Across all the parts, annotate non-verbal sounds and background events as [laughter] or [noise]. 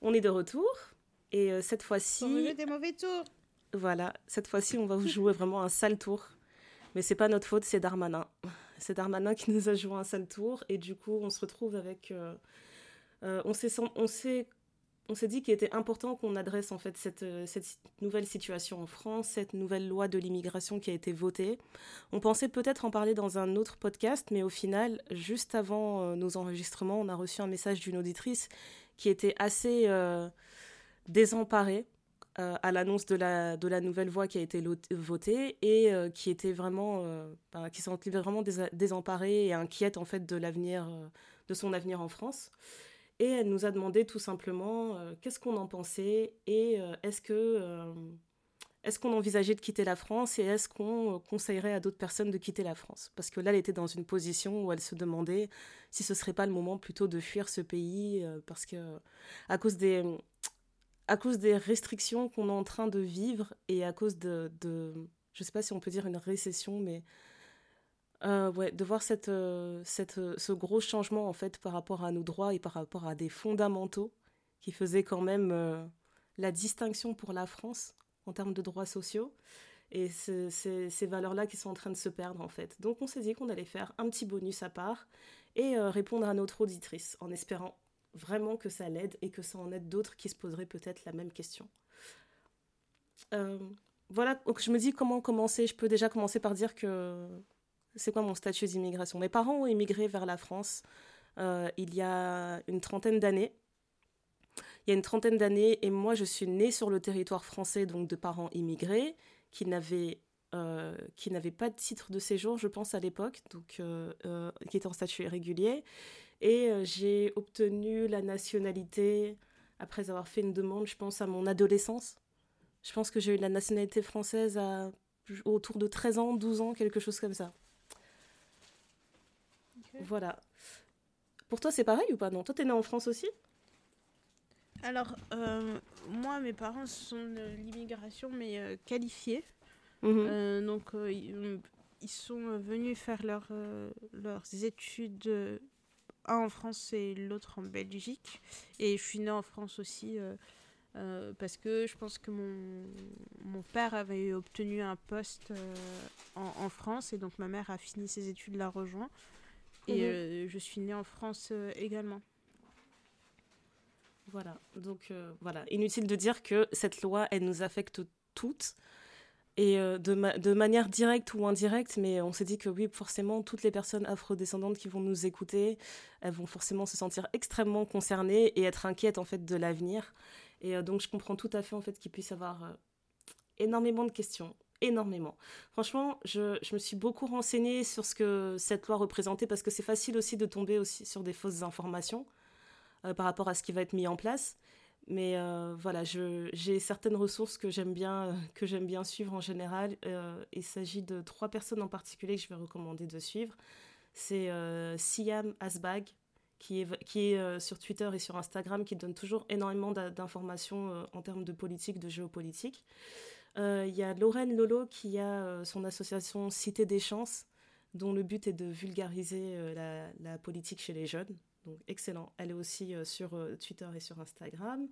On est de retour et euh, cette fois-ci. des mauvais tours. Voilà, cette fois-ci, on va vous jouer vraiment un sale tour. Mais c'est pas notre faute, c'est Darmanin. C'est Darmanin qui nous a joué un sale tour et du coup, on se retrouve avec. Euh, euh, on s'est on s'est on s'est dit qu'il était important qu'on adresse en fait cette, cette, nouvelle situation en France, cette nouvelle loi de l'immigration qui a été votée. On pensait peut-être en parler dans un autre podcast, mais au final, juste avant nos enregistrements, on a reçu un message d'une auditrice qui était assez euh, désemparée euh, à l'annonce de la, de la nouvelle voie qui a été votée et euh, qui était vraiment, bah, qui vraiment désemparée et inquiète en fait de l'avenir, de son avenir en France. Et elle nous a demandé tout simplement qu'est-ce qu'on en pensait et est-ce que est-ce qu'on envisageait de quitter la France et est-ce qu'on euh, conseillerait à d'autres personnes de quitter la France? Parce que là, elle était dans une position où elle se demandait si ce serait pas le moment plutôt de fuir ce pays euh, parce que à cause des à cause des restrictions qu'on est en train de vivre et à cause de, de je sais pas si on peut dire une récession, mais euh, ouais, de voir cette, cette, ce gros changement en fait par rapport à nos droits et par rapport à des fondamentaux qui faisaient quand même la distinction pour la France en termes de droits sociaux. Et ces valeurs-là qui sont en train de se perdre, en fait. Donc, on s'est dit qu'on allait faire un petit bonus à part et euh, répondre à notre auditrice, en espérant vraiment que ça l'aide et que ça en aide d'autres qui se poseraient peut-être la même question. Euh, voilà, je me dis comment commencer. Je peux déjà commencer par dire que c'est quoi mon statut d'immigration? Mes parents ont immigré vers la France euh, il y a une trentaine d'années il y a une trentaine d'années, et moi je suis née sur le territoire français, donc de parents immigrés, qui n'avaient euh, qui n'avaient pas de titre de séjour, je pense, à l'époque, donc euh, euh, qui étaient en statut irrégulier. Et j'ai obtenu la nationalité après avoir fait une demande, je pense, à mon adolescence. Je pense que j'ai eu la nationalité française à autour de 13 ans, 12 ans, quelque chose comme ça. Voilà. Pour toi, c'est pareil ou pas? Non, toi, t'es née en France aussi? Alors, euh, moi, mes parents sont de l'immigration, mais euh, qualifiés. Mhm. Euh, donc, ils sont venus faire leur, leurs études, un en France et l'autre en Belgique. Et je suis née en France aussi. parce que je pense que mon, mon père avait obtenu un poste en, en, France et donc ma mère a fini ses études, l'a rejoint. Et mhm. je suis née en France également. Voilà, donc euh, voilà, inutile de dire que cette loi, elle nous affecte toutes, et euh, de, manière directe ou indirecte, mais on s'est dit que oui, forcément, toutes les personnes afrodescendantes qui vont nous écouter, elles vont forcément se sentir extrêmement concernées et être inquiètes en fait de l'avenir. Et euh, donc je comprends tout à fait en fait qu'ils puissent avoir énormément de questions, énormément. Franchement, je, je, me suis beaucoup renseignée sur ce que cette loi représentait parce que c'est facile aussi de tomber aussi sur des fausses informations. Euh, par rapport à ce qui va être mis en place. Mais euh, voilà, j'ai certaines ressources que j'aime bien, euh, bien suivre en général. il s'agit de trois personnes en particulier que je vais recommander de suivre. C'est Siam Asbag, qui est, qui est sur Twitter et sur Instagram, qui donne toujours énormément d'informations en termes de politique, de géopolitique. Il y a Lorraine Lolo qui a son association Cité des Chances, dont le but est de vulgariser la, politique chez les jeunes excellent. Elle est aussi euh, sur euh, Twitter et sur Instagram.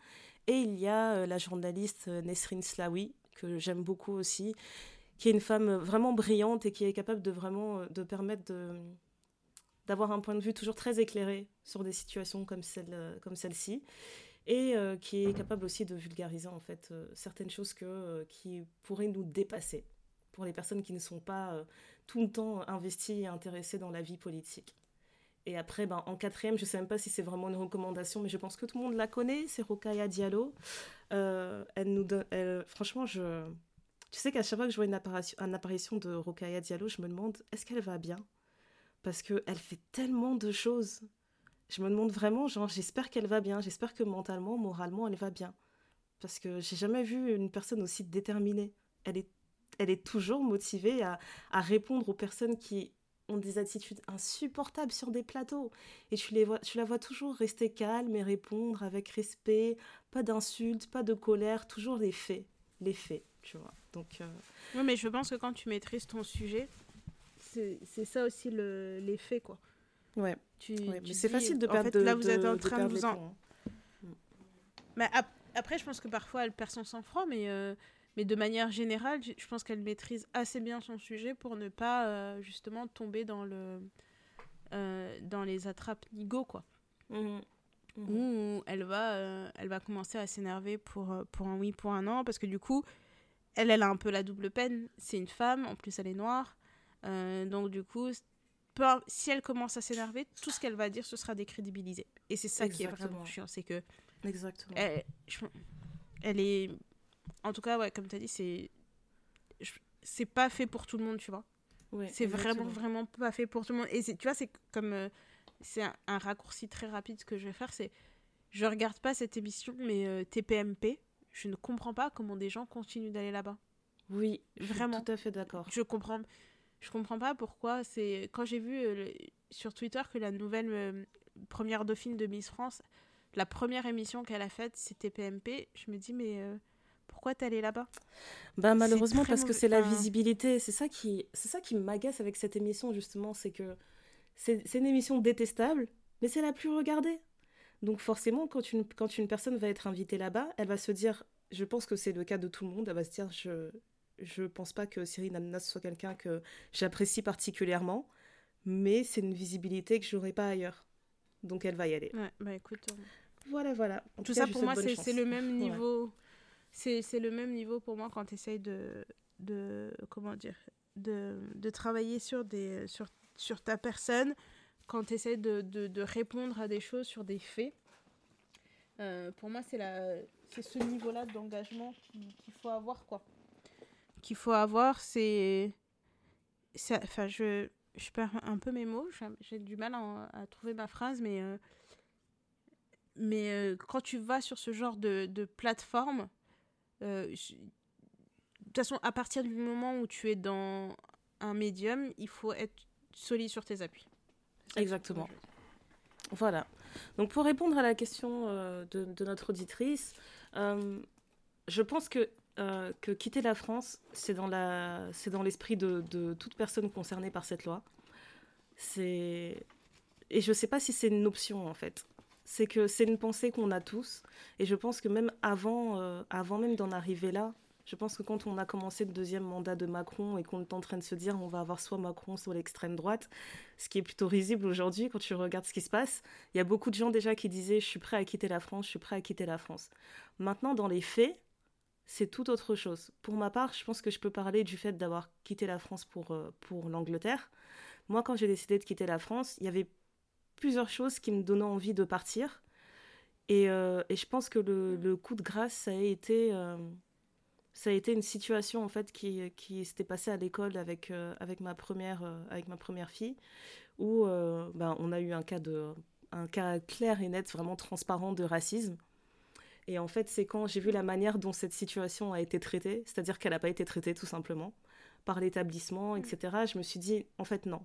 Et il y a euh, la journaliste Nesrine Slawi, que j'aime beaucoup aussi, qui est une femme vraiment brillante et qui est capable de vraiment de permettre d'avoir un point de vue toujours très éclairé sur des situations comme celle comme celle-ci et qui est capable aussi de vulgariser en fait certaines choses que qui pourraient nous dépasser pour les personnes qui ne sont pas tout le temps investies et intéressées dans la vie politique. Et après, ben, en quatrième, je ne sais même pas si c'est vraiment une recommandation, mais je pense que tout le monde la connaît, c'est Rokaya Diallo. Euh, elle nous donne, franchement, je, tu sais qu'à chaque fois que je vois une apparition, une apparition de Rokaya Diallo, je me demande, est-ce qu'elle va bien? Parce qu'elle fait tellement de choses. Je me demande vraiment, genre, j'espère qu'elle va bien, j'espère que mentalement, moralement, elle va bien. Parce que j'ai jamais vu une personne aussi déterminée. Elle est, elle est toujours motivée à, à répondre aux personnes qui ont des attitudes insupportables sur des plateaux. Et tu, les vois, tu la vois toujours rester calme et répondre avec respect, pas d'insultes, pas de colère, toujours les faits. Les faits, tu vois. Donc, euh, Oui, mais je pense que quand tu maîtrises ton sujet, c'est ça aussi le, faits, quoi. Ouais. Tu, c'est facile de perdre en fait, Là, vous êtes en train de vous en... Mais après, je pense que parfois elle perd son sang-froid, mais, euh, mais de manière générale, je pense qu'elle maîtrise assez bien son sujet pour ne pas euh, justement tomber dans, le, euh, dans les attrapes nigo, quoi. Mmh. Mmh. Où elle va, elle va commencer à s'énerver pour, pour un oui, pour un non, parce que du coup, elle, elle a un peu la double peine. C'est une femme, en plus elle est noire. donc du coup, si elle commence à s'énerver, tout ce qu'elle va dire, ce sera décrédibilisé. Et c'est ça qui est vraiment chiant, c'est que... Exactement. Elle, elle, est... En tout cas, ouais, comme tu as dit, c'est... C'est pas fait pour tout le monde, tu vois. Ouais, c'est vraiment, vraiment pas fait pour tout le monde. Et tu vois, c'est comme... Euh, c'est un, raccourci très rapide que je vais faire, c'est... Je regarde pas cette émission, mais euh, TPMP, je ne comprends pas comment des gens continuent d'aller là-bas. Oui, vraiment. tout à fait d'accord. Je comprends je comprends pas pourquoi. C'est quand j'ai vu euh, sur Twitter que la nouvelle première dauphine de Miss France, la première émission qu'elle a faite, c'était PMP. Je me dis mais pourquoi t'es allée là-bas? Bah malheureusement parce que c'est la visibilité. C'est ça qui, c'est ça qui m'agace avec cette émission justement, c'est que c'est une émission détestable, mais c'est la plus regardée. Donc forcément, quand une, quand une personne va être invitée là-bas, elle va se dire, je pense que c'est le cas de tout le monde, elle va se dire, je, je pense pas que Cyril Hanouna soit quelqu'un que j'apprécie particulièrement, mais c'est une visibilité que j'aurais pas ailleurs. Donc elle va y aller. Ouais, bah écoute. Euh, voilà, voilà. tout, ça pour moi, c'est le même [laughs] niveau. C'est le même niveau pour moi quand tu essayes de, de. Comment dire de, de travailler sur, des, sur, sur ta personne, quand tu essaies de, de, de, répondre à des choses sur des faits. Euh, pour moi, c'est ce niveau-là d'engagement qu'il faut avoir, quoi qu'il faut avoir, c'est. Enfin, je, je perds un peu mes mots, j'ai du mal à, trouver ma phrase, mais. Euh, mais euh, quand tu vas sur ce genre de, de plateforme, de toute façon, à partir du moment où tu es dans un médium, il faut être solide sur tes appuis. Exactement. Voilà. Donc pour répondre à la question de, de, notre auditrice, je pense que euh, que quitter la France, c'est dans l'esprit de, de, toute personne concernée par cette loi. Et je sais pas si c'est une option en fait. C'est que c'est une pensée qu'on a tous et je pense que même avant, euh, avant même d'en arriver là, je pense que quand on a commencé le deuxième mandat de Macron et qu'on est en train de se dire on va avoir soit Macron soit l'extrême droite, ce qui est plutôt risible aujourd'hui quand tu regardes ce qui se passe, il y a beaucoup de gens déjà qui disaient je suis prêt à quitter la France, je suis prêt à quitter la France. Maintenant dans les faits, c'est tout autre chose. Pour ma part, je pense que je peux parler du fait d'avoir quitté la France pour, euh, pour l'Angleterre. Moi, quand j'ai décidé de quitter la France, il y avait plusieurs choses qui me donnaient envie de partir. Et, euh, et je pense que le, le, coup de grâce, ça a été, euh, ça a été une situation en fait qui, qui s'était passée à l'école avec, avec, ma première, avec ma première fille, où ben, on a eu un cas, de, un cas clair et net, vraiment transparent de racisme. Et en fait, c'est quand j'ai vu la manière dont cette situation a été traitée, c'est-à-dire qu'elle n'a pas été traitée tout simplement par l'établissement, etc. Mm. Je me suis dit, en fait, non.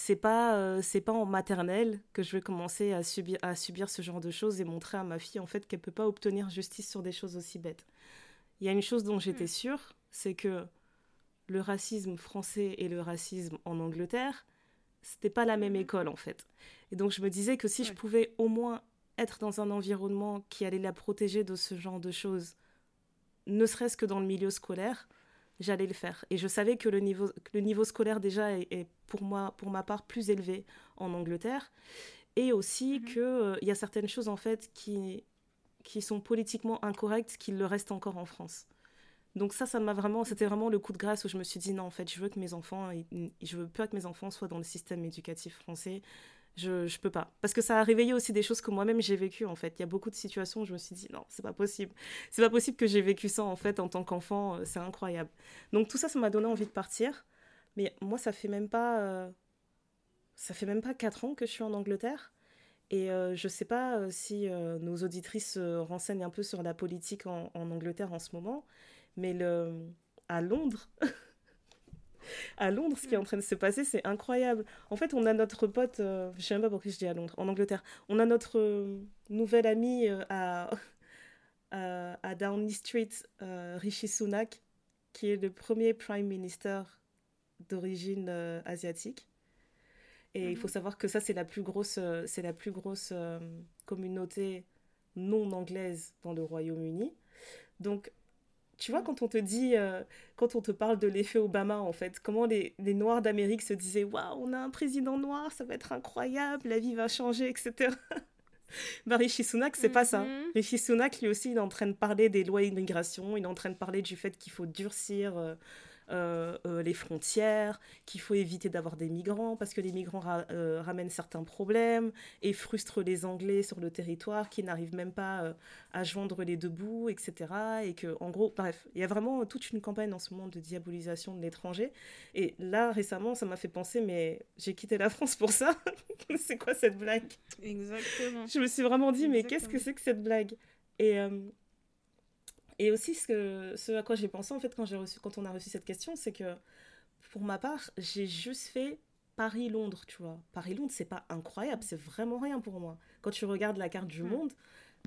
C'est pas, euh, c'est pas en maternelle que je vais commencer à subir, à subir ce genre de choses et montrer à ma fille en fait qu'elle peut pas obtenir justice sur des choses aussi bêtes. Il y a une chose dont j'étais mm. sûre, c'est que le racisme français et le racisme en Angleterre, c'était pas la même mm. école en fait. Et donc je me disais que si je pouvais au moins être dans un environnement qui allait la protéger de ce genre de choses, ne serait-ce que dans le milieu scolaire, j'allais le faire. Et je savais que le niveau, le niveau scolaire déjà est, pour moi, pour ma part, plus élevé en Angleterre. Et aussi mhm. qu'il euh, y a certaines choses en fait qui, qui sont politiquement incorrectes qui le restent encore en France. Donc ça, ça m'a vraiment, c'était vraiment le coup de grâce où je me suis dit non, en fait, je veux que mes enfants, je veux pas que mes enfants soient dans le système éducatif français. Je, je peux pas. Parce que ça a réveillé aussi des choses que moi-même j'ai vécues, en fait. Il y a beaucoup de situations où je me suis dit, non, c'est pas possible. C'est pas possible que j'ai vécu ça, en fait, en tant qu'enfant. Euh, c'est incroyable. Donc tout ça, ça m'a donné envie de partir. Mais moi, ça fait même pas... Euh, ça fait même pas 4 ans que je suis en Angleterre. Et euh, je sais pas si nos auditrices se renseignent un peu sur la politique en, Angleterre en ce moment. Mais à Londres... [laughs] à Londres, ce qui est en train de se passer, c'est incroyable. En fait, on a notre pote, euh, je sais même pas pourquoi je dis à Londres, en Angleterre, on a notre euh, nouvelle amie euh, à, [laughs] à, Downing Street, Rishi Sunak, qui est le premier Prime Minister d'origine asiatique. Et il faut mhm. savoir que ça, c'est la plus grosse, c'est la plus grosse communauté non anglaises dans le Royaume-Uni. Donc, tu vois, quand on te dit, euh, quand on te parle de l'effet Obama, en fait, comment les, les Noirs d'Amérique se disaient Waouh, on a un président noir, ça va être incroyable, la vie va changer, etc. [laughs] bah, Rishi Sunak, c'est pas ça. Mhm. Rishi Sunak, lui aussi, il est en train de parler des lois d'immigration, il est en train de parler du fait qu'il faut durcir euh, euh, euh, les frontières, qu'il faut éviter d'avoir des migrants parce que les migrants ra- euh, ramènent certains problèmes et frustrent les Anglais sur le territoire qui n'arrivent même pas à joindre les deux bouts, etc. Et que, en gros, bref, il y a vraiment toute une campagne en ce moment de diabolisation de l'étranger. Et là, récemment, ça m'a fait penser, mais j'ai quitté la [laughs] France pour ça. [laughs] c'est quoi cette blague? Exactement. je me suis vraiment dit, mais qu'est-ce que c'est que cette blague? Et, et aussi, ce, que, ce à quoi j'ai pensé, en fait, quand, j'ai reçu, quand on a reçu cette question, c'est que, pour ma part, j'ai juste fait Paris-Londres, tu vois. Paris-Londres, c'est pas incroyable, c'est vraiment rien pour moi. Quand tu regardes la carte du Mm. monde,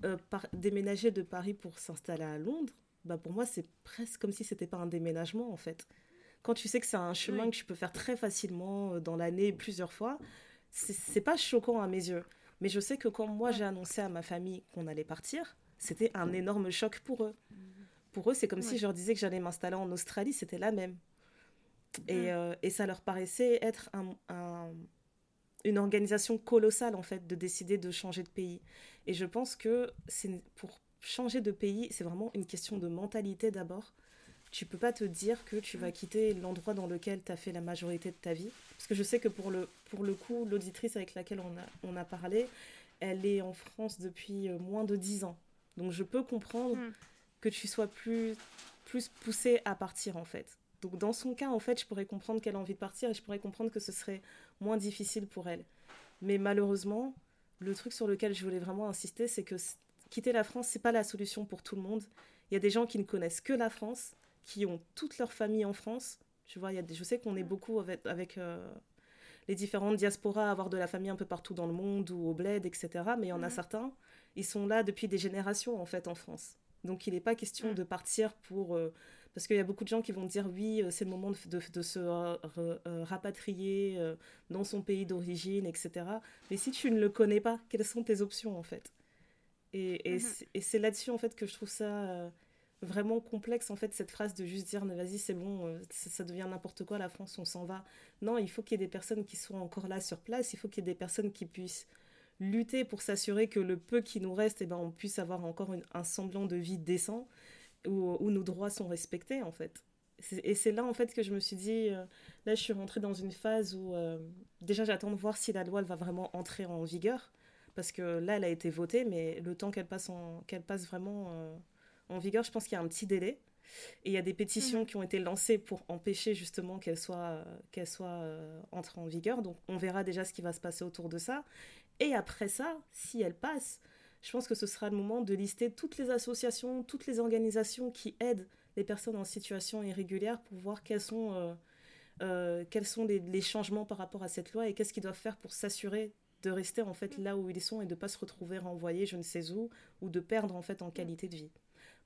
euh, par- déménager de Paris pour s'installer à Londres, bah pour moi, c'est presque comme si c'était pas un déménagement, en fait. Quand tu sais que c'est un chemin Oui. que tu peux faire très facilement euh, dans l'année, plusieurs fois, c'est pas choquant à mes yeux. Mais je sais que quand moi j'ai annoncé à ma famille qu'on allait partir, c'était un énorme choc pour eux. Pour eux, c'est comme si je leur disais que j'allais m'installer en Australie, c'était la même. Et, Mm. euh, et ça leur paraissait être un- un- une organisation colossale, en fait, de décider de changer de pays. Et je pense que pour changer de pays, c'est vraiment une question de mentalité d'abord. Tu peux pas te dire que tu vas quitter l'endroit dans lequel tu as fait la majorité de ta vie. Parce que je sais que pour le, pour le coup, l'auditrice avec laquelle on a, on a parlé, elle est en France depuis euh, moins de 10 ans. Donc je peux comprendre Mm. que tu sois plus, plus poussé à partir en fait. Donc dans son cas, en fait, je pourrais comprendre qu'elle a envie de partir et je pourrais comprendre que ce serait moins difficile pour elle. Mais malheureusement, le truc sur lequel je voulais vraiment insister, c'est que quitter la France, c'est pas la solution pour tout le monde. Il y a des gens qui ne connaissent que la France, qui ont toute leur famille en France. Tu vois, y a des, je sais qu'on est beaucoup avec, avec euh, les différentes diasporas à avoir de la famille un peu partout dans le monde ou au bled, etc. Mais il y en a Mhm. certains, ils sont là depuis des générations en fait en France. Donc il n'est pas question Mhm. de partir pour... euh, parce qu'il y a beaucoup de gens qui vont dire oui, euh, c'est le moment de, de- de se euh, rapatrier dans son pays d'origine, etc. Mais si tu ne le connais pas, quelles sont tes options en fait? Et, et c'est- là-dessus en fait que je trouve ça vraiment complexe en fait cette phrase de juste dire vas-y c'est bon, ça devient n'importe quoi la France, on s'en va. Non, il faut qu'il y ait des personnes qui soient encore là sur place, il faut qu'il y ait des personnes qui puissent lutter pour s'assurer que le peu qui nous reste, eh ben, on puisse avoir encore une- un semblant de vie décent où, où nos droits sont respectés en fait. Et c'est là en fait que je me suis dit, euh, là je suis rentrée dans une phase où euh, déjà j'attends de voir si la loi elle va vraiment entrer en vigueur parce que là elle a été votée mais le temps qu'elle passe, qu'elle passe vraiment euh, en vigueur, je pense qu'il y a un petit délai. Et il y a des pétitions Mhm. qui ont été lancées pour empêcher justement qu'elle soit, qu'elle soit euh, entrée en vigueur. Donc on verra déjà ce qui va se passer autour de ça. Et après ça, si elle passe, je pense que ce sera le moment de lister toutes les associations, toutes les organisations qui aident les personnes en situation irrégulière pour voir quels sont, euh, euh, quels sont les, les changements par rapport à cette loi et qu'est-ce qu'ils doivent faire pour s'assurer de rester en fait là où ils sont et de ne pas se retrouver renvoyés je ne sais où ou de perdre en fait en qualité de vie.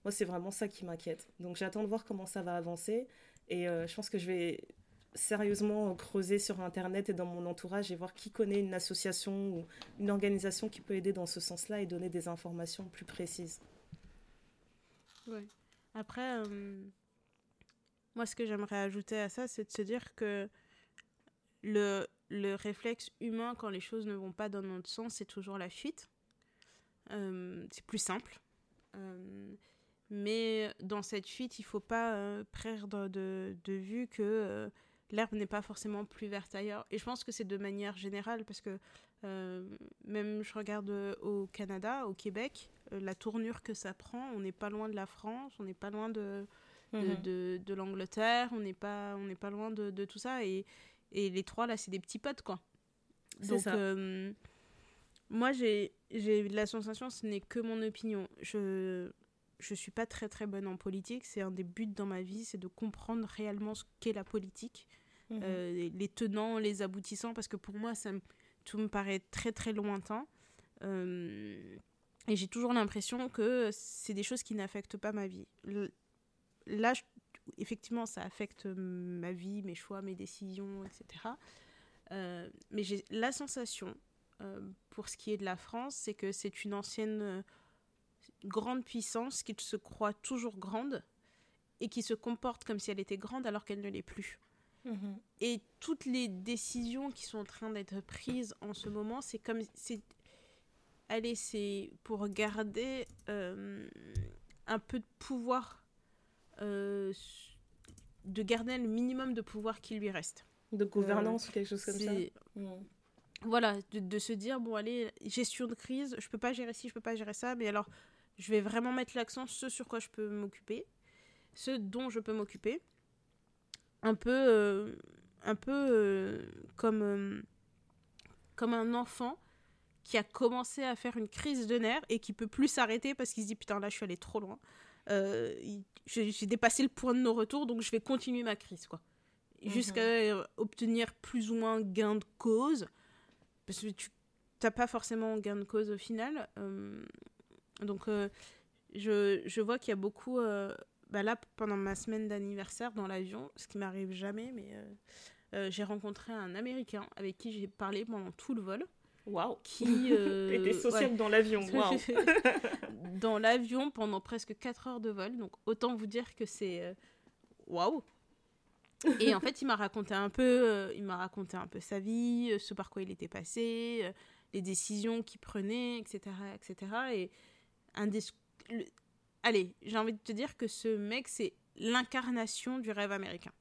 Moi, c'est vraiment ça qui m'inquiète. Donc j'attends de voir comment ça va avancer et euh, je pense que je vais sérieusement creuser sur Internet et dans mon entourage et voir qui connaît une association ou une organisation qui peut aider dans ce sens-là et donner des informations plus précises. Après, euh, moi, ce que j'aimerais ajouter à ça, c'est de se dire que le, le réflexe humain, quand les choses ne vont pas dans notre sens, c'est toujours la fuite. Euh, c'est plus simple. Euh, mais dans cette fuite, il ne faut pas perdre de, de vue que l'herbe n'est pas forcément plus verte ailleurs. Et je pense que c'est de manière générale, parce que euh, même je regarde euh, au Canada, au Québec, euh, la tournure que ça prend, on n'est pas loin de la France, on n'est pas loin de, de, Mhm. de- de l'Angleterre, on n'est pas, on pas loin de, de tout ça. Et, et les trois, là, c'est des petits potes, quoi. C'est Donc, ça. euh, moi, j'ai j'ai la sensation, ce n'est que mon opinion. Je je suis pas très très bonne en politique. C'est un des buts dans ma vie, c'est de comprendre réellement ce qu'est la politique, Mhm. euh, les- tenants, les aboutissants, parce que pour moi, ça me- tout me paraît très très lointain. Euh, et j'ai toujours l'impression que c'est des choses qui n'affectent pas ma vie. Là, je- effectivement, ça affecte ma vie, mes choix, mes décisions, etc. Euh, mais j'ai la sensation, pour ce qui est de la France, c'est que c'est une ancienne grande puissance qui se croit toujours grande et qui se comporte comme si elle était grande alors qu'elle ne l'est plus. Mhm. Et toutes les décisions qui sont en train d'être prises en ce moment, c'est comme. c'est Allez, c'est pour garder euh, un peu de pouvoir, euh, de garder le minimum de pouvoir qui lui reste. De gouvernance ou quelque chose comme ça. Mhm. voilà, de, de se dire, bon, allez, gestion de crise, je peux pas gérer ci, je peux pas gérer ça, mais alors, je vais vraiment mettre l'accent sur ce sur quoi je peux m'occuper, ce dont je peux m'occuper. Un peu, euh, un peu euh, comme, euh, comme un enfant qui a commencé à faire une crise de nerfs et qui peut plus s'arrêter parce qu'il se dit, putain, là, je suis allé trop loin. J'ai dépassé le point de non-retour, donc je vais continuer ma crise, quoi. Jusqu'à euh, obtenir plus ou moins gain de cause parce que tu n'as pas forcément gain de cause au final. Donc, euh, je, je vois qu'il y a beaucoup. euh, bah là, pendant ma semaine d'anniversaire dans l'avion, ce qui m'arrive jamais, mais euh, j'ai rencontré un Américain avec qui j'ai parlé pendant tout le vol. Waouh. Qui. [laughs] T'étais sociable ouais. dans l'avion. Waouh. [laughs] dans l'avion pendant presque 4 heures de vol. Donc, autant vous dire que c'est. Waouh! Et en fait, il m'a raconté un peu, il m'a raconté un peu sa vie, ce par quoi il était passé, les décisions qu'il prenait, etc., etc. Et un des, le- allez, j'ai envie de te dire que ce mec, c'est l'incarnation du rêve américain.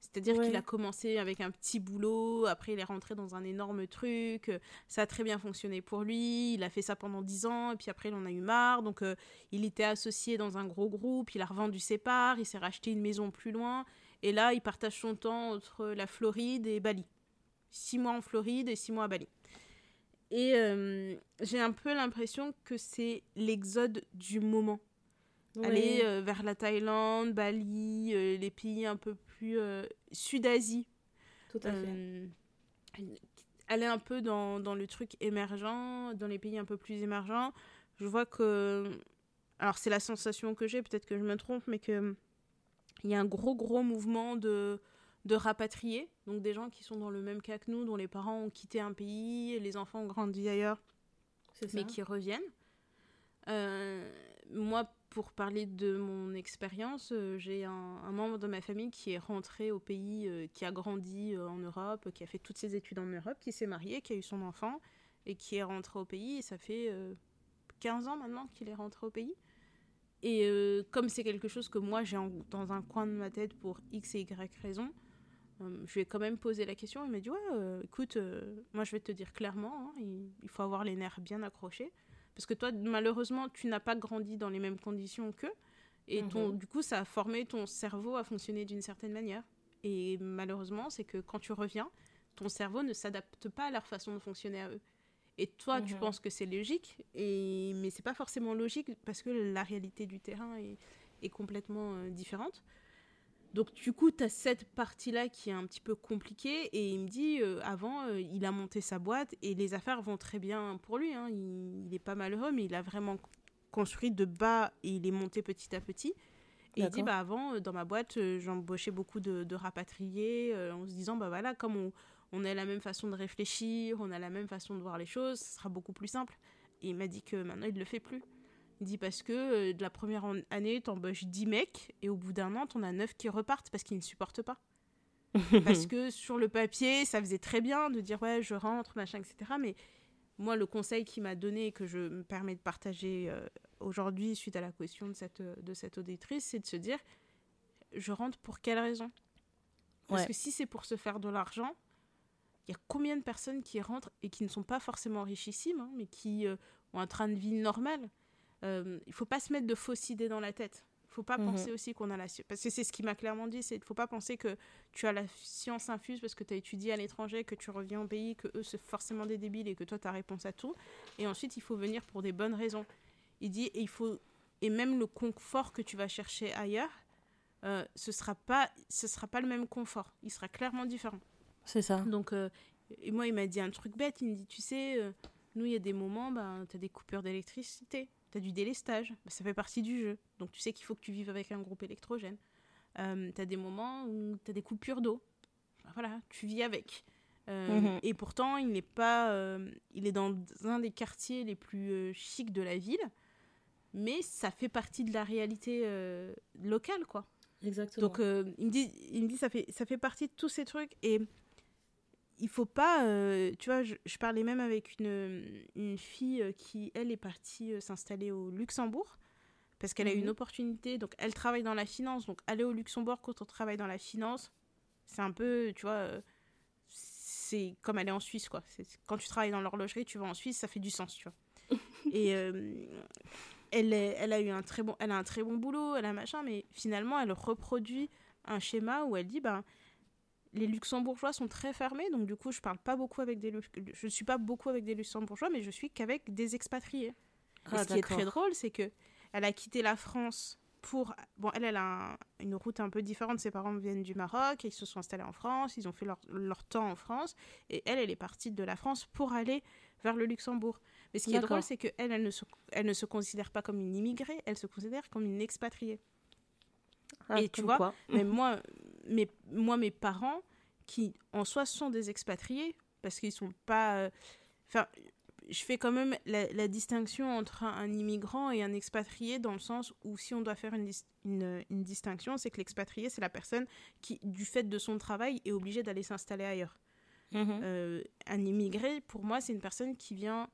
C'est-à-dire Ouais. qu'il a commencé avec un petit boulot, après il est rentré dans un énorme truc, euh, ça a très bien fonctionné pour lui, il a fait ça pendant 10 ans, et puis après il en a eu marre, donc euh, il était associé dans un gros groupe, il a revendu ses parts, il s'est racheté une maison plus loin, et là il partage son temps entre la Floride et Bali. Six mois en Floride et six mois à Bali. Et euh, j'ai un peu l'impression que c'est l'exode du moment aller euh, vers la Thaïlande, Bali, euh, les pays un peu plus Sud-Asie. Tout à fait. Aller un peu dans, dans le truc émergent, dans les pays un peu plus émergents. Je vois que. Alors, c'est la sensation que j'ai, peut-être que je me trompe, mais que il y a un gros, gros mouvement de, de rapatriés. Donc, des gens qui sont dans le même cas que nous, dont les parents ont quitté un pays, les enfants ont grandi ailleurs mais qui reviennent. Euh, moi, pour parler de mon expérience, euh, j'ai un, un membre de ma famille qui est rentré au pays, euh, qui a grandi en Europe, qui a fait toutes ses études en Europe, qui s'est marié, qui a eu son enfant et qui est rentré au pays. Et ça fait euh, 15 ans maintenant qu'il est rentré au pays. Et comme c'est quelque chose que moi j'ai dans un coin de ma tête pour X et Y raison, euh, je lui ai quand même posé la question. Il m'a dit Ouais, euh, écoute, euh, moi je vais te dire clairement, hein, il, il faut avoir les nerfs bien accrochés. Parce que toi, malheureusement, tu n'as pas grandi dans les mêmes conditions qu'eux. Et ton, Mhm. du coup, ça a formé ton cerveau à fonctionner d'une certaine manière. Et malheureusement, c'est que quand tu reviens, ton cerveau ne s'adapte pas à leur façon de fonctionner à eux. Et toi, tu Mhm. penses que c'est logique, et... mais c'est pas forcément logique parce que la réalité du terrain est, est complètement euh, différente. Donc du coup, tu as cette partie-là qui est un petit peu compliquée et il me dit, euh, avant, euh, il a monté sa boîte et les affaires vont très bien pour lui. hein. Il, il est pas malheureux, mais il a vraiment construit de bas et il est monté petit à petit. Et il dit, bah avant, euh, dans ma boîte, j'embauchais beaucoup de, de rapatriés euh, en se disant, bah voilà, comme on, on a la même façon de réfléchir, on a la même façon de voir les choses, ce sera beaucoup plus simple. Et il m'a dit que maintenant, il ne le fait plus. Il dit parce que euh, de la première année, t'embauches 10 mecs et au bout d'un an, t'en as 9 qui repartent parce qu'ils ne supportent pas. [laughs] parce que sur le papier, ça faisait très bien de dire ouais, je rentre, machin, etc. Mais moi, le conseil qu'il m'a donné et que je me permets de partager euh, aujourd'hui suite à la question de cette, de cette auditrice, c'est de se dire je rentre pour quelle raison? Parce Ouais. que si c'est pour se faire de l'argent, il y a combien de personnes qui rentrent et qui ne sont pas forcément richissimes, hein, mais qui euh, ont un train de vie normal? Euh, Il faut pas se mettre de fausses idées dans la tête. Il faut pas Mhm. penser aussi qu'on a la science. Parce que c'est ce qu'il m'a clairement dit, c'est faut pas penser que tu as la science infuse parce que tu as étudié à l'étranger, que tu reviens au pays, que eux c'est forcément des débiles et que toi tu as réponse à tout. Et ensuite, il faut venir pour des bonnes raisons. Il dit, et il faut et même le confort que tu vas chercher ailleurs, euh, ce sera pas ce sera pas le même confort. Il sera clairement différent. C'est ça. Donc, euh, et moi, il m'a dit un truc bête. Il me dit, tu sais, euh, nous, il y a des moments, ben, tu as des coupures d'électricité, tu as du délestage. Ben, ça fait partie du jeu. Donc, tu sais qu'il faut que tu vives avec un groupe électrogène. Euh, tu as des moments où tu as des coupures d'eau. Ben, voilà, tu vis avec. Euh, Mhm. Et pourtant, il n'est pas. euh, il est dans un des quartiers les plus euh, chics de la ville. mais ça fait partie de la réalité locale, quoi. Exactement. Donc, il me dit, il me dit ça, fait, ça fait partie de tous ces trucs. Et il faut pas. euh, tu vois, je, je parlais même avec une, une fille euh, qui, elle, est partie euh, s'installer au Luxembourg. Parce qu'elle a eu une Mhm. opportunité. Donc, elle travaille dans la finance. Donc, aller au Luxembourg quand on travaille dans la finance, c'est un peu, tu vois. euh, c'est comme aller en Suisse, quoi. Quand tu travailles dans l'horlogerie, tu vas en Suisse, ça fait du sens, tu vois. [laughs] Et elle, est- elle a eu un très bon, elle a un très bon boulot, elle a machin, mais finalement, elle reproduit un schéma où elle dit, ben, les Luxembourgeois sont très fermés, donc du coup, je parle pas beaucoup avec des, je suis pas beaucoup avec des Luxembourgeois, mais je suis qu'avec des expatriés. Et Ah, ce qui est très drôle, c'est que elle a quitté la France pour. Bon, elle, elle a un- une route un peu différente. Ses parents viennent du Maroc, ils se sont installés en France, ils ont fait leur, leur temps en France. Et elle, elle est partie de la France pour aller vers le Luxembourg. Mais ce qui est drôle, c'est qu'elle, elle, ne se, elle ne se considère pas comme une immigrée, elle se considère comme une expatriée. Ah, et tu vois. Mais [laughs] moi, mes, moi, mes parents, qui en soi sont des expatriés, parce qu'ils sont pas. euh, Enfin, je fais quand même la, la distinction entre un, un immigrant et un expatrié, dans le sens où si on doit faire une, dis- une, une distinction, c'est que l'expatrié, c'est la personne qui, du fait de son travail, est obligée d'aller s'installer ailleurs. Mhm. Euh, un immigré, pour moi, c'est une personne qui vient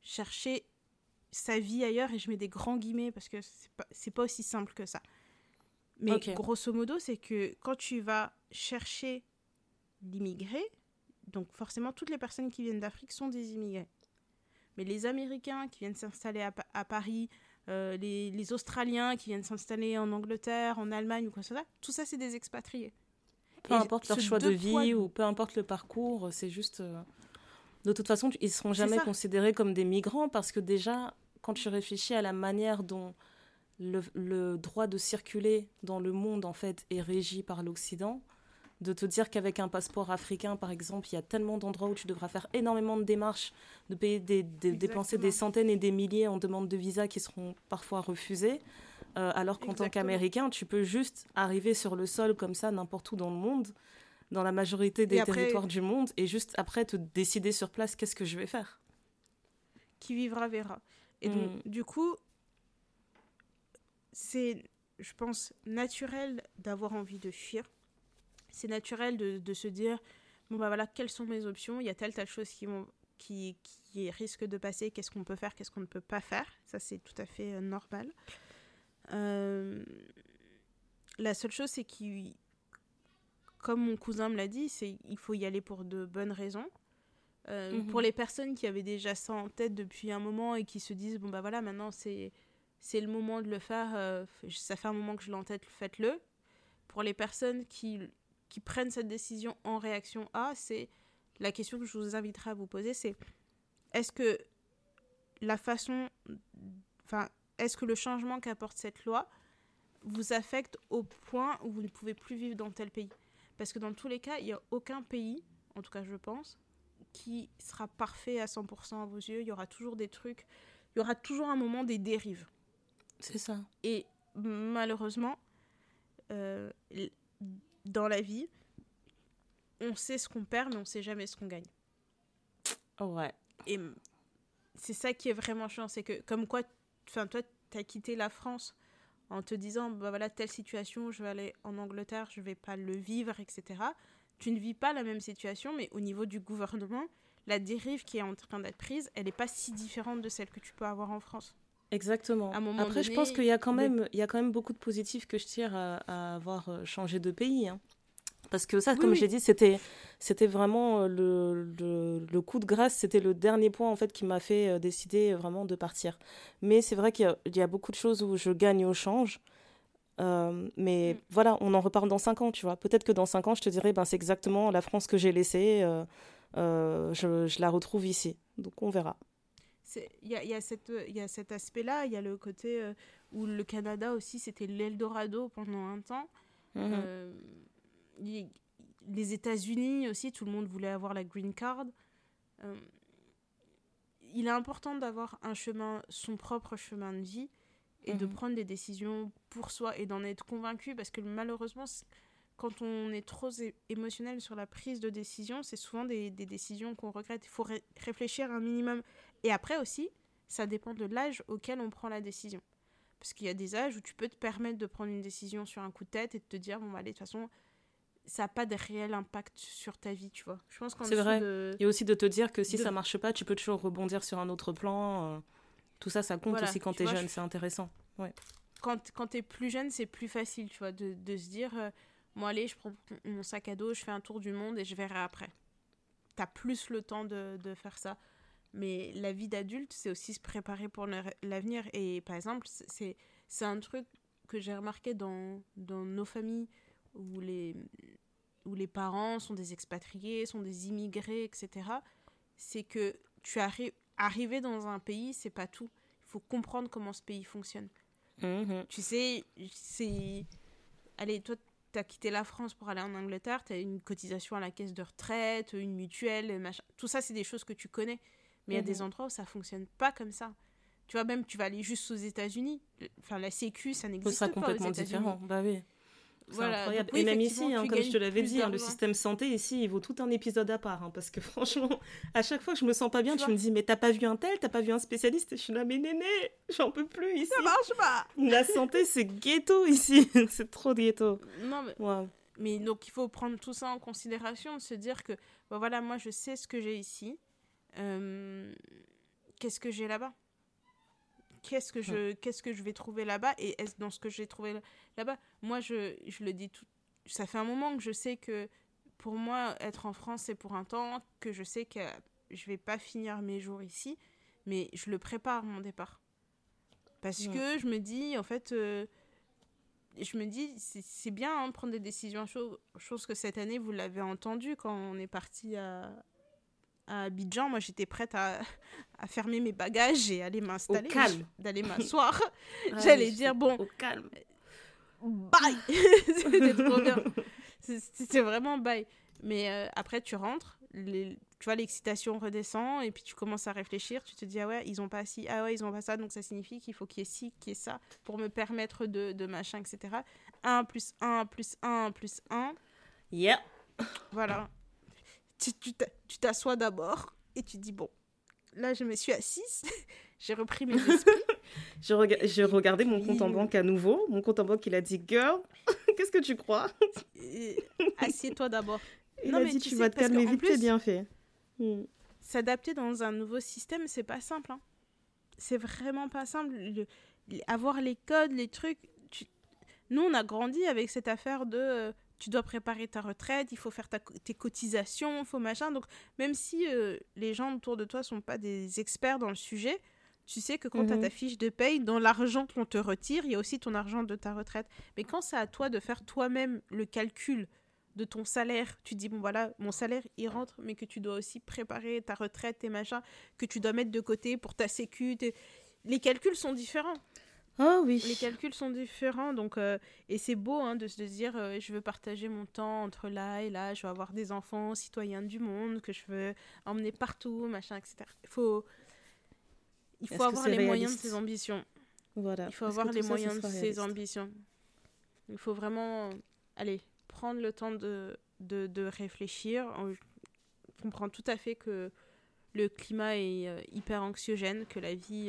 chercher sa vie ailleurs, et je mets des grands guillemets parce que c'est pas, pas aussi simple que ça. Mais grosso modo, c'est que quand tu vas chercher l'immigré, donc forcément toutes les personnes qui viennent d'Afrique sont des immigrés. Mais les Américains qui viennent s'installer à, Pa- à Paris, euh, les, les Australiens qui viennent s'installer en Angleterre, en Allemagne ou quoi que ce soit, tout ça c'est des expatriés. Peu Et importe leur choix de poids- vie ou peu importe le parcours, c'est juste. euh, De toute façon, ils seront C'est jamais considérés comme des migrants parce que déjà, quand tu réfléchis à la manière dont le, le droit de circuler dans le monde en fait est régi par l'Occident, de te dire qu'avec un passeport africain, par exemple, il y a tellement d'endroits où tu devras faire énormément de démarches, de payer des, des- dépenser des centaines et des milliers en demande de visa qui seront parfois refusées, euh, alors qu'en tant qu'Américain, tu peux juste arriver sur le sol comme ça n'importe où dans le monde, dans la majorité des après- territoires du monde, et juste après te décider sur place qu'est-ce que je vais faire? qui vivra verra. Et donc, Mm. du coup, c'est, je pense, naturel d'avoir envie de fuir. C'est naturel de, de se dire, bon bah voilà, quelles sont mes options? Il y a telle, telle chose qui, vont, qui, qui risque de passer, qu'est-ce qu'on peut faire, qu'est-ce qu'on ne peut pas faire? Ça, c'est tout à fait euh, normal. Euh, la seule chose, c'est qu'il, comme mon cousin me l'a dit, c'est il faut y aller pour de bonnes raisons. Euh, Mhm. Pour les personnes qui avaient déjà ça en tête depuis un moment et qui se disent bon bah voilà maintenant c'est c'est le moment de le faire, euh, ça fait un moment que je l'ai en tête, faites-le. Pour les personnes qui qui prennent cette décision en réaction à, c'est la question que je vous inviterai à vous poser, c'est est-ce que la façon, enfin est-ce que le changement qu'apporte cette loi vous affecte au point où vous ne pouvez plus vivre dans tel pays? Parce que dans tous les cas, il n'y a aucun pays, en tout cas je pense, qui sera parfait à 100% à vos yeux. Il y aura toujours des trucs, il y aura toujours un moment des dérives. C'est ça. Et malheureusement, euh, dans la vie, on sait ce qu'on perd, mais on sait jamais ce qu'on gagne. Ouais. Et c'est ça qui est vraiment chiant, c'est que comme quoi, enfin toi, tu as quitté la France en te disant, bah voilà, telle situation, je vais aller en Angleterre, je vais pas le vivre, etc. Tu ne vis pas la même situation, mais au niveau du gouvernement, la dérive qui est en train d'être prise, elle n'est pas si différente de celle que tu peux avoir en France. Exactement. À un moment Après, je pense qu'il y a quand même, il y a quand même beaucoup de positifs que je tire à, à avoir euh, changé de pays. hein. Parce que ça, Oui, comme oui. j'ai dit, c'était, c'était vraiment euh, le, le, le coup de grâce. C'était le dernier point en fait qui m'a fait euh, décider vraiment de partir. Mais c'est vrai qu'il y a, il y a beaucoup de choses où je gagne au change. Euh, mais Mm. voilà, on en reparle dans 5 ans, tu vois. Peut-être que dans 5 ans, je te dirai, ben, c'est exactement la France que j'ai laissée. euh, euh, je, je la retrouve ici. Donc on verra. Il y a, y a il y a cet aspect-là, il y a le côté euh, où le Canada aussi, c'était l'Eldorado pendant un temps. Mhm. Euh, les États-Unis aussi, tout le monde voulait avoir la green card. Euh, il est important d'avoir un chemin, son propre chemin de vie, et de Mhm. prendre des décisions pour soi et d'en être convaincu, parce que malheureusement, quand on est trop émotionnel sur la prise de décision, c'est souvent des, des décisions qu'on regrette. Il faut ré- réfléchir un minimum. Et après aussi, ça dépend de l'âge auquel on prend la décision. Parce qu'il y a des âges où tu peux te permettre de prendre une décision sur un coup de tête et de te dire, bon, bah, allez, de toute façon, ça n'a pas de réel impact sur ta vie, tu vois. Je pense C'est vrai. Et aussi de te dire que si ça marche pas, tu peux toujours rebondir sur un autre plan. Euh, tout ça, ça compte aussi quand tu es jeune, c'est intéressant. Ouais. Quand, quand tu es plus jeune, c'est plus facile, tu vois, de, de se dire, euh, bon, allez, je prends mon sac à dos, je fais un tour du monde et je verrai après. Tu as plus le temps de, de faire ça. Mais la vie d'adulte, c'est aussi se préparer pour l'avenir. Et par exemple, c'est un truc que j'ai remarqué dans, dans nos familles où les, où les parents sont des expatriés, sont des immigrés, etc. C'est que tu arrives arriver dans un pays, c'est pas tout. Il faut comprendre comment ce pays fonctionne. Mhm. Tu sais, c'est. Allez, toi, tu as quitté la France pour aller en Angleterre, tu as une cotisation à la caisse de retraite, une mutuelle, machin. Tout ça, c'est des choses que tu connais. Mais il y a des mhm. endroits où ça fonctionne pas comme ça. Tu vois, même tu vas aller juste aux États-Unis. Enfin, la Sécu, ça n'existe pas. C'est complètement différent. Bah oui. Voilà. incroyable. et même ici, hein, comme je te l'avais dit, hein, le système santé ici, il vaut tout un épisode à part. Hein, parce que [laughs] franchement, à chaque fois que je me sens pas bien, tu, me dis, mais t'as pas vu un tel, t'as pas vu un spécialiste? Et je suis là, mais néné, j'en peux plus ici. Ça marche pas. [laughs] La santé, c'est ghetto ici. [laughs] c'est trop ghetto. Non, mais. Mais donc, il faut prendre tout ça en considération, se dire que, bah, voilà, moi, je sais ce que j'ai ici. Euh, qu'est-ce que j'ai là-bas? Qu'est-ce que je qu'est-ce que je vais trouver là-bas? Et est-ce dans ce que j'ai trouvé là-bas? Moi, je, je le dis tout. Ça fait un moment que je sais que pour moi, être en France, c'est pour un temps, que je sais que je vais pas finir mes jours ici, mais je le prépare mon départ. Parce que je me dis, en fait, euh, je me dis, c'est bien hein, prendre des décisions, chose, chose que cette année, vous l'avez entendu quand on est parti à, à Abidjan, moi j'étais prête à, [laughs] à, fermer mes bagages et aller m'installer, [laughs] d'aller m'asseoir. [laughs] J'allais dire bon, au calme. Bye. C'était trop bien. C'était vraiment bye. Mais euh, après tu rentres, les, tu vois l'excitation redescend et puis tu commences à réfléchir. Tu te dis ah ouais ils ont pas ci, ah ouais ils ont pas ça, donc ça signifie qu'il faut qu'il y ait ci, qu'il y ait ça pour me permettre de, de machin, etc. 1 plus 1 plus 1 plus 1. Yeah. Voilà tu t'assois d'abord et tu dis bon, là je me suis assise, [laughs] j'ai repris mes [laughs] esprits. je, regardais mon compte en banque à nouveau. Mon compte en banque, il a dit Girl, [laughs] qu'est-ce que tu crois? Assieds-toi d'abord. Il a dit Tu vas te calmer vite, c'est bien fait. Hmm. S'adapter dans un nouveau système, c'est pas simple. Hein. C'est vraiment pas simple. avoir les codes, les trucs. Nous, on a grandi avec cette affaire de. Euh, tu dois préparer ta retraite, il faut faire tes cotisations, il faut machin. Donc, même si euh, les gens autour de toi sont pas des experts dans le sujet, tu sais que quand tu as ta mhm. fiche de paye, dans l'argent qu'on te retire, il y a aussi ton argent de ta retraite. Mais quand c'est à toi de faire toi-même le calcul de ton salaire, tu dis, bon voilà, mon salaire, il rentre, mais que tu dois aussi préparer ta retraite, tes machins, que tu dois mettre de côté pour ta sécu. Les calculs sont différents. Oh oui. Les calculs sont différents, donc euh, et c'est beau hein, de se dire euh, je veux partager mon temps entre là et là, je veux avoir des enfants citoyens du monde que je veux emmener partout, machin, etc. Il faut il faut avoir les moyens de ses ambitions. Voilà. Il faut avoir les moyens de ses ambitions. Il faut vraiment aller prendre le temps de, de, de réfléchir. Je comprends tout à fait que le climat est euh, hyper anxiogène, que la vie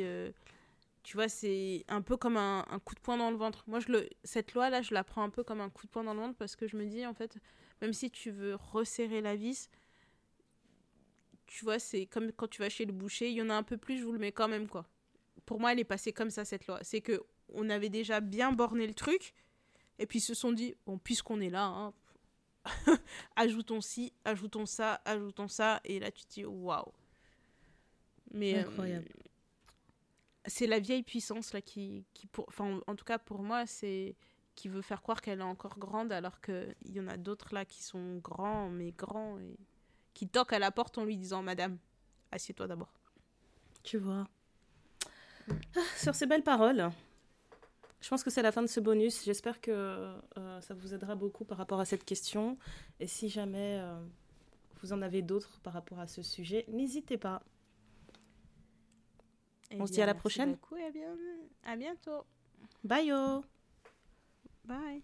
tu vois, c'est un peu comme un, coup de poing dans le ventre. Moi, je le, cette loi-là, je la prends un peu comme un coup de poing dans le ventre parce que je me dis, en fait, même si tu veux resserrer la vis, tu vois, c'est comme quand tu vas chez le boucher, il y en a un peu plus, je vous le mets quand même, quoi. Pour moi, elle est passée comme ça, cette loi. C'est que on avait déjà bien borné le truc, et puis ils se sont dit, bon, puisqu'on est là, hein, [laughs] ajoutons ci, ajoutons ça, ajoutons ça, et là, tu te dis, waouh. Mais, euh, Incroyable c'est la vieille puissance là qui, qui pour, enfin en tout cas pour moi c'est qui veut faire croire qu'elle est encore grande alors qu'il y en a d'autres là qui sont grands mais grands et qui toquent à la porte en lui disant Madame, assieds-toi d'abord. Tu vois. Ah, sur ces belles paroles, je pense que c'est la fin de ce bonus. J'espère que euh, ça vous aidera beaucoup par rapport à cette question. Et si jamais euh, vous en avez d'autres par rapport à ce sujet, n'hésitez pas. On se dit à la prochaine. Beaucoup et à, bientôt. Bye. Bye.